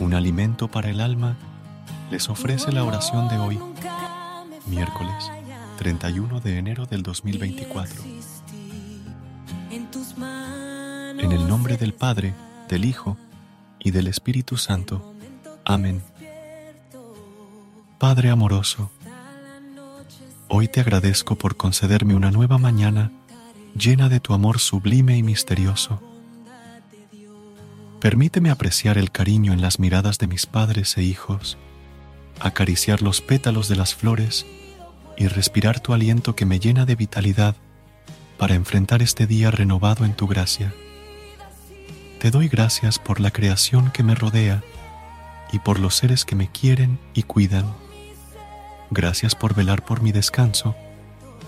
Un alimento para el alma les ofrece la oración de hoy, miércoles 31 de enero del 2024. En el nombre del Padre, del Hijo y del Espíritu Santo. Amén. Padre amoroso, hoy te agradezco por concederme una nueva mañana llena de tu amor sublime y misterioso. Permíteme apreciar el cariño en las miradas de mis padres e hijos, acariciar los pétalos de las flores y respirar tu aliento que me llena de vitalidad para enfrentar este día renovado en tu gracia. Te doy gracias por la creación que me rodea y por los seres que me quieren y cuidan. Gracias por velar por mi descanso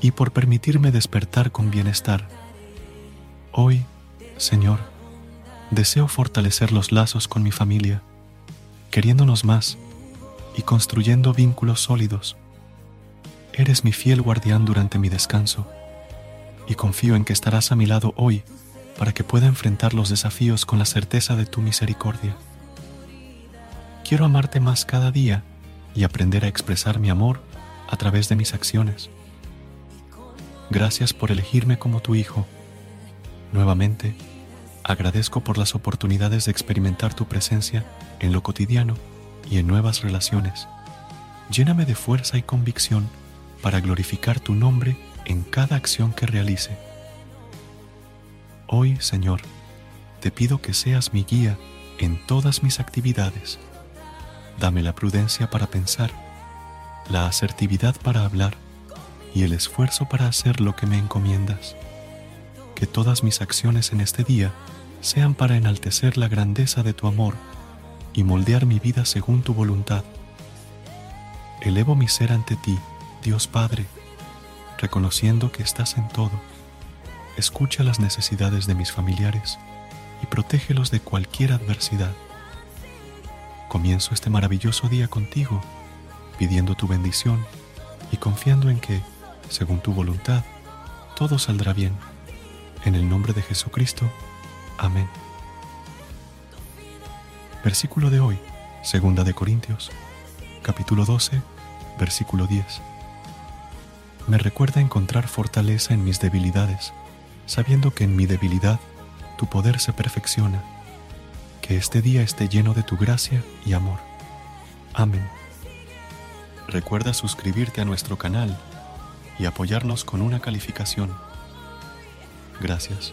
y por permitirme despertar con bienestar. Hoy, Señor, deseo fortalecer los lazos con mi familia, queriéndonos más y construyendo vínculos sólidos. Eres mi fiel guardián durante mi descanso y confío en que estarás a mi lado hoy para que pueda enfrentar los desafíos con la certeza de tu misericordia. Quiero amarte más cada día y aprender a expresar mi amor a través de mis acciones. Gracias por elegirme como tu hijo. Nuevamente, agradezco por las oportunidades de experimentar tu presencia en lo cotidiano y en nuevas relaciones. Lléname de fuerza y convicción para glorificar tu nombre en cada acción que realice. Hoy, Señor, te pido que seas mi guía en todas mis actividades. Dame la prudencia para pensar, la asertividad para hablar y el esfuerzo para hacer lo que me encomiendas. Que todas mis acciones en este día sean para enaltecer la grandeza de tu amor y moldear mi vida según tu voluntad. Elevo mi ser ante ti, Dios Padre, reconociendo que estás en todo. Escucha las necesidades de mis familiares y protégelos de cualquier adversidad. Comienzo este maravilloso día contigo, pidiendo tu bendición y confiando en que, según tu voluntad, todo saldrá bien. En el nombre de Jesucristo. Amén. Versículo de hoy, segunda de Corintios, capítulo 12, versículo 10 me recuerda encontrar fortaleza en mis debilidades, sabiendo que en mi debilidad tu poder se perfecciona. Que este día esté lleno de tu gracia y amor. Amén. Recuerda suscribirte a nuestro canal y apoyarnos con una calificación. Gracias.